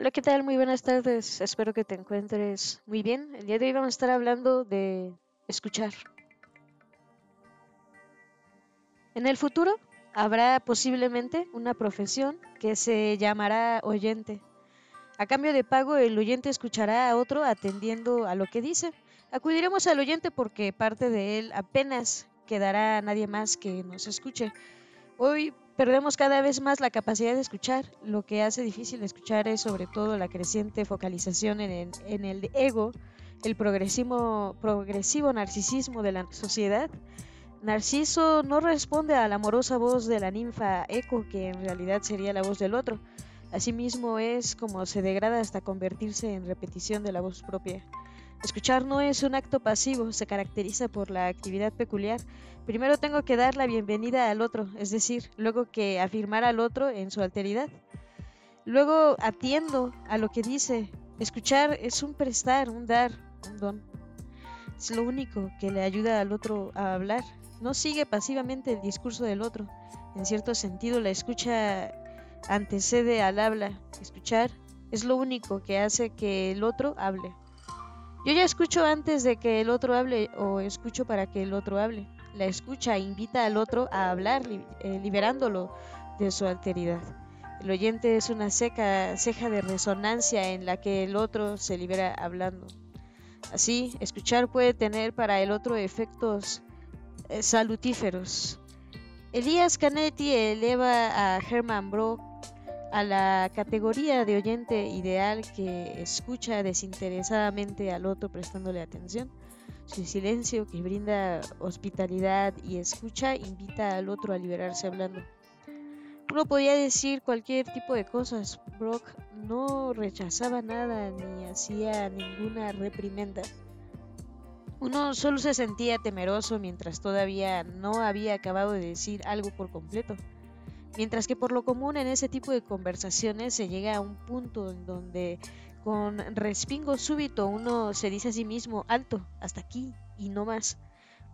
Hola, ¿qué tal? Muy buenas tardes. Espero que te encuentres muy bien. El día de hoy vamos a estar hablando de escuchar. En el futuro habrá posiblemente una profesión que se llamará oyente. A cambio de pago, el oyente escuchará a otro atendiendo a lo que dice. Acudiremos al oyente porque parte de él apenas quedará a nadie más que nos escuche. Hoy perdemos cada vez más la capacidad de escuchar. Lo que hace difícil escuchar es sobre todo la creciente focalización en el, ego, el progresivo, progresivo narcisismo de la sociedad. Narciso no responde a la amorosa voz de la ninfa Eco, que en realidad sería la voz del otro. Asimismo es como se degrada hasta convertirse en repetición de la voz propia. Escuchar no es un acto pasivo, se caracteriza por la actividad peculiar. Primero tengo que dar la bienvenida al otro, es decir, luego que afirmar al otro en su alteridad. Luego atiendo a lo que dice. Escuchar es un prestar, un dar, un don. Es lo único que le ayuda al otro a hablar. No sigue pasivamente el discurso del otro. En cierto sentido, la escucha antecede al habla. Escuchar es lo único que hace que el otro hable. Yo ya escucho antes de que el otro hable o escucho para que el otro hable. La escucha invita al otro a hablar, eh, liberándolo de su alteridad. El oyente es una seca ceja de resonancia en la que el otro se libera hablando. Así, escuchar puede tener para el otro efectos eh, salutíferos. Elías Canetti eleva a Herman Brock a la categoría de oyente ideal que escucha desinteresadamente al otro prestándole atención. Su silencio que brinda hospitalidad y escucha invita al otro a liberarse hablando. Uno podía decir cualquier tipo de cosas. Brock no rechazaba nada ni hacía ninguna reprimenda. Uno solo se sentía temeroso mientras todavía no había acabado de decir algo por completo. Mientras que por lo común en ese tipo de conversaciones se llega a un punto en donde con respingo súbito uno se dice a sí mismo, alto, hasta aquí y no más,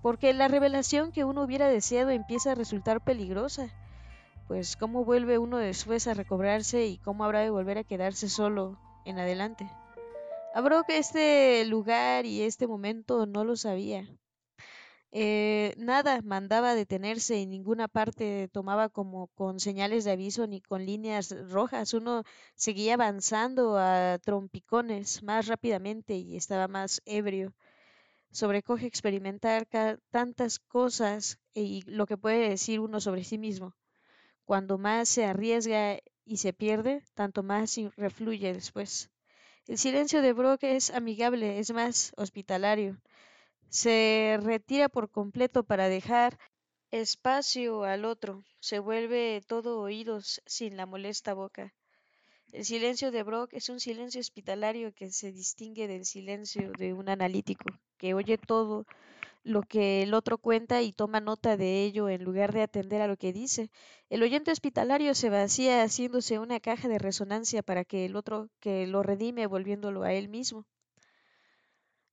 porque la revelación que uno hubiera deseado empieza a resultar peligrosa, pues cómo vuelve uno después a recobrarse y cómo habrá de volver a quedarse solo en adelante. Abro que este lugar y este momento no lo sabía, eh, nada mandaba detenerse y ninguna parte tomaba como con señales de aviso ni con líneas rojas. Uno seguía avanzando a trompicones más rápidamente y estaba más ebrio. Sobrecoge experimentar tantas cosas y lo que puede decir uno sobre sí mismo. Cuando más se arriesga y se pierde, tanto más refluye después. El silencio de Brock es amigable, es más hospitalario se retira por completo para dejar espacio al otro, se vuelve todo oídos sin la molesta boca. El silencio de Brock es un silencio hospitalario que se distingue del silencio de un analítico, que oye todo lo que el otro cuenta y toma nota de ello en lugar de atender a lo que dice. El oyente hospitalario se vacía haciéndose una caja de resonancia para que el otro que lo redime volviéndolo a él mismo.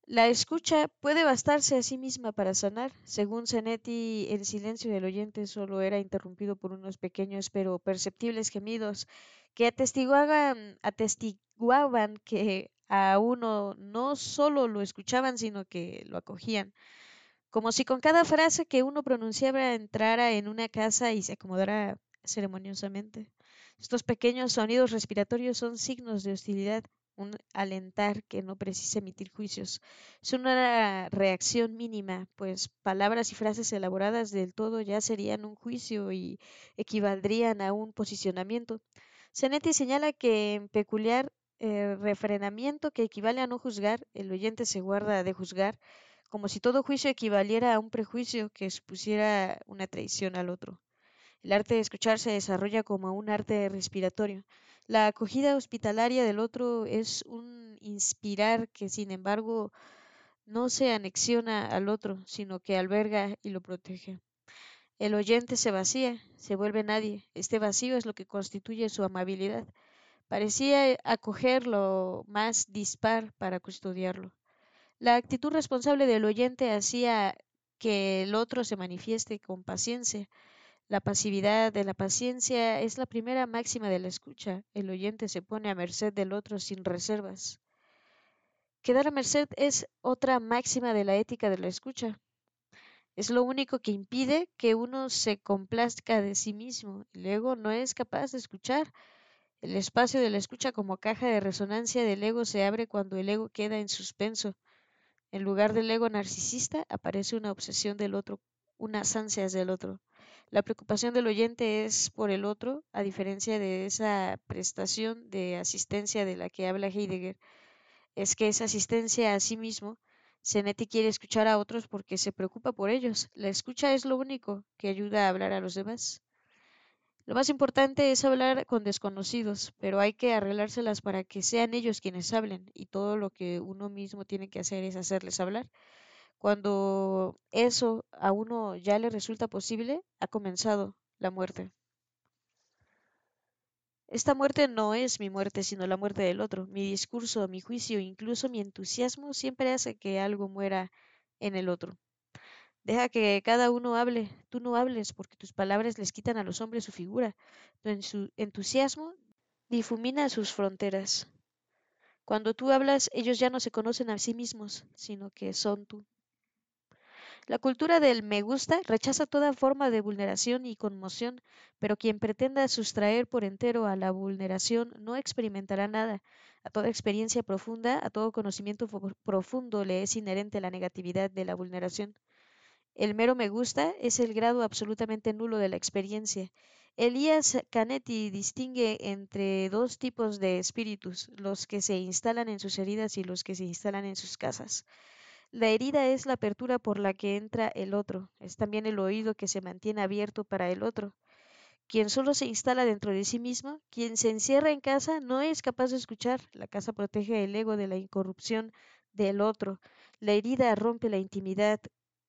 La escucha puede bastarse a sí misma para sanar. Según Zanetti, el silencio del oyente solo era interrumpido por unos pequeños pero perceptibles gemidos que atestiguaban, atestiguaban que a uno no solo lo escuchaban, sino que lo acogían. Como si con cada frase que uno pronunciaba entrara en una casa y se acomodara ceremoniosamente. Estos pequeños sonidos respiratorios son signos de hostilidad un alentar que no precisa emitir juicios. Es una reacción mínima, pues palabras y frases elaboradas del todo ya serían un juicio y equivaldrían a un posicionamiento. Zanetti señala que en peculiar eh, refrenamiento que equivale a no juzgar, el oyente se guarda de juzgar, como si todo juicio equivaliera a un prejuicio que supusiera una traición al otro. El arte de escuchar se desarrolla como un arte respiratorio. La acogida hospitalaria del otro es un inspirar que, sin embargo, no se anexiona al otro, sino que alberga y lo protege. El oyente se vacía, se vuelve nadie. Este vacío es lo que constituye su amabilidad. Parecía acogerlo más dispar para custodiarlo. La actitud responsable del oyente hacía que el otro se manifieste con paciencia. La pasividad de la paciencia es la primera máxima de la escucha. El oyente se pone a merced del otro sin reservas. Quedar a merced es otra máxima de la ética de la escucha. Es lo único que impide que uno se complazca de sí mismo. El ego no es capaz de escuchar. El espacio de la escucha como caja de resonancia del ego se abre cuando el ego queda en suspenso. En lugar del ego narcisista aparece una obsesión del otro, unas ansias del otro. La preocupación del oyente es por el otro, a diferencia de esa prestación de asistencia de la que habla Heidegger. Es que esa asistencia a sí mismo, Zenetti quiere escuchar a otros porque se preocupa por ellos. La escucha es lo único que ayuda a hablar a los demás. Lo más importante es hablar con desconocidos, pero hay que arreglárselas para que sean ellos quienes hablen y todo lo que uno mismo tiene que hacer es hacerles hablar. Cuando eso a uno ya le resulta posible, ha comenzado la muerte. Esta muerte no es mi muerte, sino la muerte del otro. Mi discurso, mi juicio, incluso mi entusiasmo siempre hace que algo muera en el otro. Deja que cada uno hable, tú no hables, porque tus palabras les quitan a los hombres su figura. Tu entusiasmo difumina sus fronteras. Cuando tú hablas, ellos ya no se conocen a sí mismos, sino que son tú. La cultura del me gusta rechaza toda forma de vulneración y conmoción, pero quien pretenda sustraer por entero a la vulneración no experimentará nada. A toda experiencia profunda, a todo conocimiento profundo le es inherente la negatividad de la vulneración. El mero me gusta es el grado absolutamente nulo de la experiencia. Elías Canetti distingue entre dos tipos de espíritus, los que se instalan en sus heridas y los que se instalan en sus casas. La herida es la apertura por la que entra el otro, es también el oído que se mantiene abierto para el otro. Quien solo se instala dentro de sí mismo, quien se encierra en casa, no es capaz de escuchar. La casa protege el ego de la incorrupción del otro. La herida rompe la intimidad,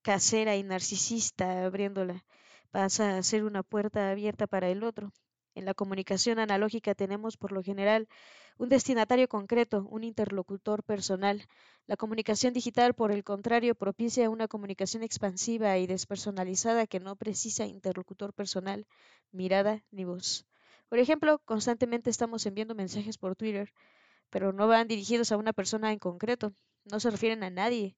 casera y narcisista abriéndola, pasa a ser una puerta abierta para el otro. En la comunicación analógica tenemos por lo general un destinatario concreto, un interlocutor personal. La comunicación digital, por el contrario, propicia una comunicación expansiva y despersonalizada que no precisa interlocutor personal, mirada ni voz. Por ejemplo, constantemente estamos enviando mensajes por Twitter, pero no van dirigidos a una persona en concreto, no se refieren a nadie,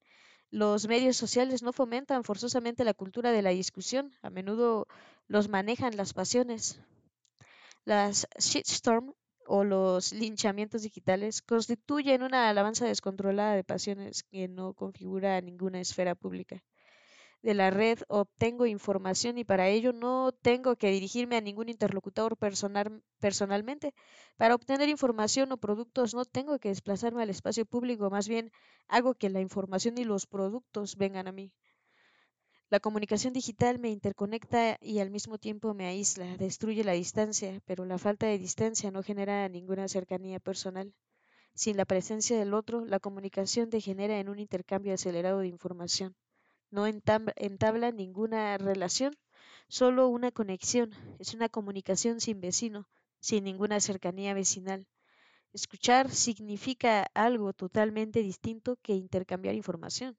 los medios sociales no fomentan forzosamente la cultura de la discusión, a menudo los manejan las pasiones. Las shitstorm o los linchamientos digitales constituyen una alabanza descontrolada de pasiones que no configura ninguna esfera pública de la red obtengo información y para ello no tengo que dirigirme a ningún interlocutor personal, personalmente. Para obtener información o productos no tengo que desplazarme al espacio público, más bien hago que la información y los productos vengan a mí. La comunicación digital me interconecta y al mismo tiempo me aísla, destruye la distancia, pero la falta de distancia no genera ninguna cercanía personal. Sin la presencia del otro, la comunicación degenera en un intercambio acelerado de información no entabla ninguna relación, solo una conexión, es una comunicación sin vecino, sin ninguna cercanía vecinal. Escuchar significa algo totalmente distinto que intercambiar información.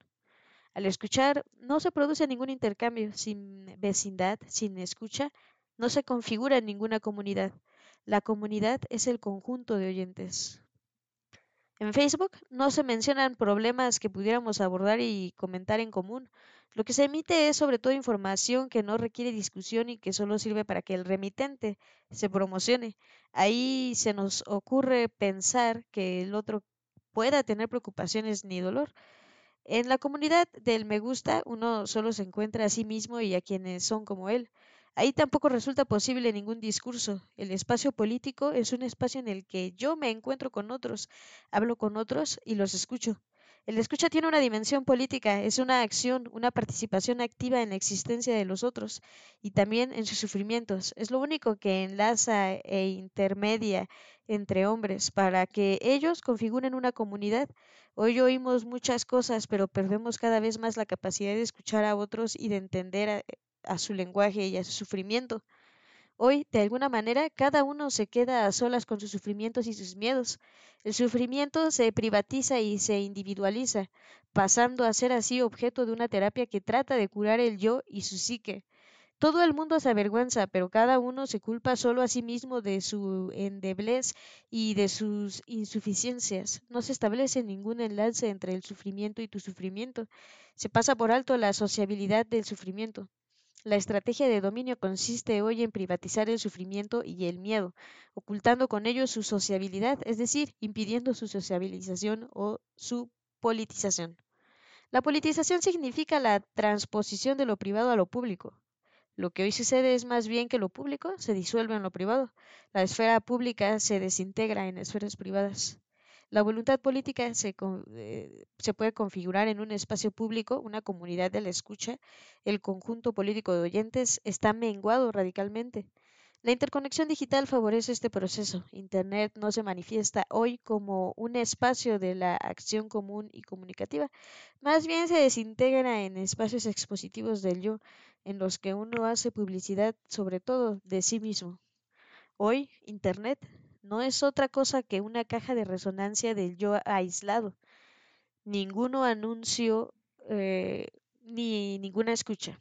Al escuchar no se produce ningún intercambio, sin vecindad, sin escucha, no se configura ninguna comunidad. La comunidad es el conjunto de oyentes. En Facebook no se mencionan problemas que pudiéramos abordar y comentar en común. Lo que se emite es sobre todo información que no requiere discusión y que solo sirve para que el remitente se promocione. Ahí se nos ocurre pensar que el otro pueda tener preocupaciones ni dolor. En la comunidad del me gusta uno solo se encuentra a sí mismo y a quienes son como él. Ahí tampoco resulta posible ningún discurso. El espacio político es un espacio en el que yo me encuentro con otros, hablo con otros y los escucho. El escucha tiene una dimensión política, es una acción, una participación activa en la existencia de los otros y también en sus sufrimientos. Es lo único que enlaza e intermedia entre hombres para que ellos configuren una comunidad. Hoy oímos muchas cosas, pero perdemos cada vez más la capacidad de escuchar a otros y de entender a su lenguaje y a su sufrimiento. Hoy, de alguna manera, cada uno se queda a solas con sus sufrimientos y sus miedos. El sufrimiento se privatiza y se individualiza, pasando a ser así objeto de una terapia que trata de curar el yo y su psique. Todo el mundo se avergüenza, pero cada uno se culpa solo a sí mismo de su endeblez y de sus insuficiencias. No se establece ningún enlace entre el sufrimiento y tu sufrimiento. Se pasa por alto la sociabilidad del sufrimiento. La estrategia de dominio consiste hoy en privatizar el sufrimiento y el miedo, ocultando con ello su sociabilidad, es decir, impidiendo su sociabilización o su politización. La politización significa la transposición de lo privado a lo público. Lo que hoy sucede es más bien que lo público se disuelve en lo privado. La esfera pública se desintegra en esferas privadas. La voluntad política se, eh, se, puede configurar en un espacio público, una comunidad de la escucha. El conjunto político de oyentes está menguado radicalmente. La interconexión digital favorece este proceso. Internet no se manifiesta hoy como un espacio de la acción común y comunicativa, más bien se desintegra en espacios expositivos del yo, en los que uno hace publicidad sobre todo de sí mismo. Hoy, Internet no es otra cosa que una caja de resonancia del yo aislado. Ninguno anuncio eh, ni ninguna escucha.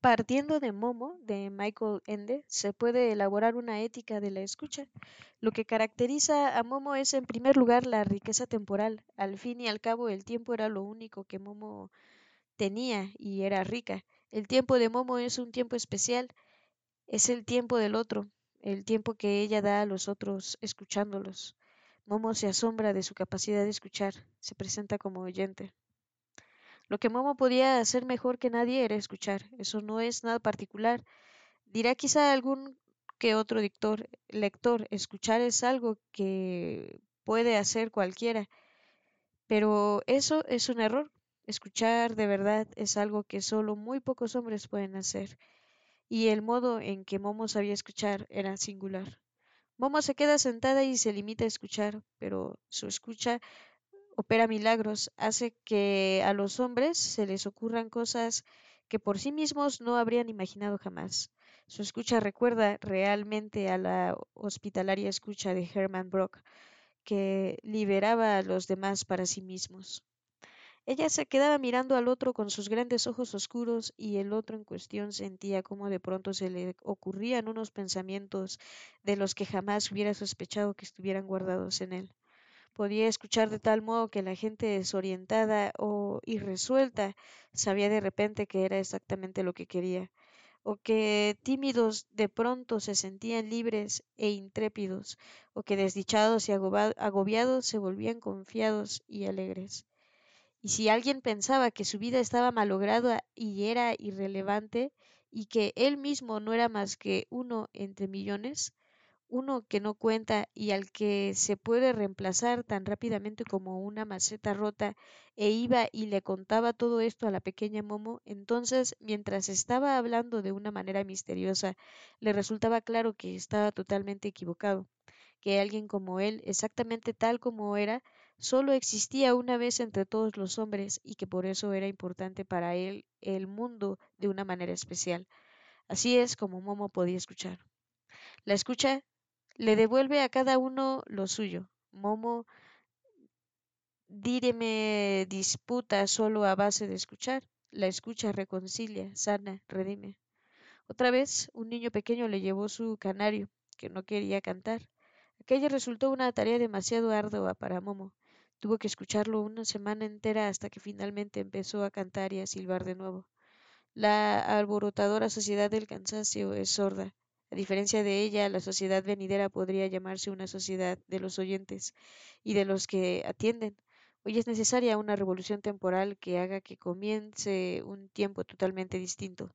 Partiendo de Momo, de Michael Ende, se puede elaborar una ética de la escucha. Lo que caracteriza a Momo es, en primer lugar, la riqueza temporal. Al fin y al cabo, el tiempo era lo único que Momo tenía y era rica. El tiempo de Momo es un tiempo especial, es el tiempo del otro, el tiempo que ella da a los otros escuchándolos. Momo se asombra de su capacidad de escuchar, se presenta como oyente. Lo que Momo podía hacer mejor que nadie era escuchar. Eso no es nada particular. Dirá quizá algún que otro dictor, lector, escuchar es algo que puede hacer cualquiera. Pero eso es un error. Escuchar de verdad es algo que solo muy pocos hombres pueden hacer. Y el modo en que Momo sabía escuchar era singular. Momo se queda sentada y se limita a escuchar, pero su escucha opera milagros, hace que a los hombres se les ocurran cosas que por sí mismos no habrían imaginado jamás. Su escucha recuerda realmente a la hospitalaria escucha de Hermann Brock, que liberaba a los demás para sí mismos. Ella se quedaba mirando al otro con sus grandes ojos oscuros y el otro en cuestión sentía como de pronto se le ocurrían unos pensamientos de los que jamás hubiera sospechado que estuvieran guardados en él podía escuchar de tal modo que la gente desorientada o irresuelta sabía de repente que era exactamente lo que quería, o que tímidos de pronto se sentían libres e intrépidos, o que desdichados y agobiados se volvían confiados y alegres. Y si alguien pensaba que su vida estaba malograda y era irrelevante, y que él mismo no era más que uno entre millones, uno que no cuenta y al que se puede reemplazar tan rápidamente como una maceta rota, e iba y le contaba todo esto a la pequeña Momo, entonces, mientras estaba hablando de una manera misteriosa, le resultaba claro que estaba totalmente equivocado, que alguien como él, exactamente tal como era, solo existía una vez entre todos los hombres y que por eso era importante para él el mundo de una manera especial. Así es como Momo podía escuchar. La escucha le devuelve a cada uno lo suyo. Momo direme disputa solo a base de escuchar. La escucha reconcilia, sana, redime. Otra vez, un niño pequeño le llevó su canario, que no quería cantar. Aquella resultó una tarea demasiado ardua para Momo. Tuvo que escucharlo una semana entera hasta que finalmente empezó a cantar y a silbar de nuevo. La alborotadora sociedad del cansancio es sorda. A diferencia de ella, la sociedad venidera podría llamarse una sociedad de los oyentes y de los que atienden. Hoy es necesaria una revolución temporal que haga que comience un tiempo totalmente distinto.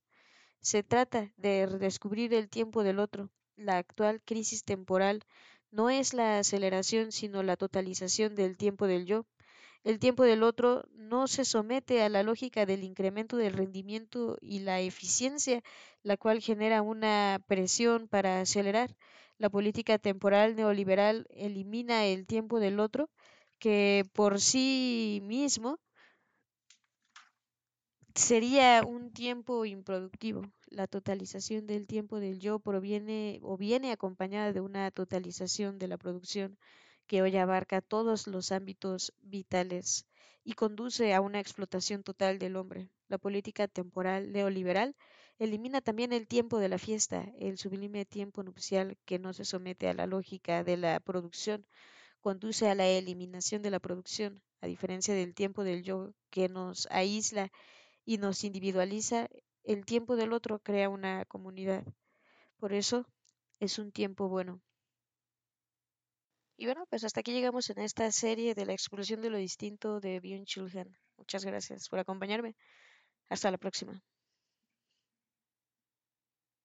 Se trata de redescubrir el tiempo del otro. La actual crisis temporal no es la aceleración, sino la totalización del tiempo del yo. El tiempo del otro no se somete a la lógica del incremento del rendimiento y la eficiencia, la cual genera una presión para acelerar. La política temporal neoliberal elimina el tiempo del otro, que por sí mismo sería un tiempo improductivo. La totalización del tiempo del yo proviene o viene acompañada de una totalización de la producción que hoy abarca todos los ámbitos vitales y conduce a una explotación total del hombre. La política temporal neoliberal elimina también el tiempo de la fiesta, el sublime tiempo nupcial que no se somete a la lógica de la producción, conduce a la eliminación de la producción, a diferencia del tiempo del yo que nos aísla y nos individualiza, el tiempo del otro crea una comunidad. Por eso es un tiempo bueno. Y bueno, pues hasta aquí llegamos en esta serie de la explosión de lo distinto de Byung-Chul Han. Muchas gracias por acompañarme. Hasta la próxima.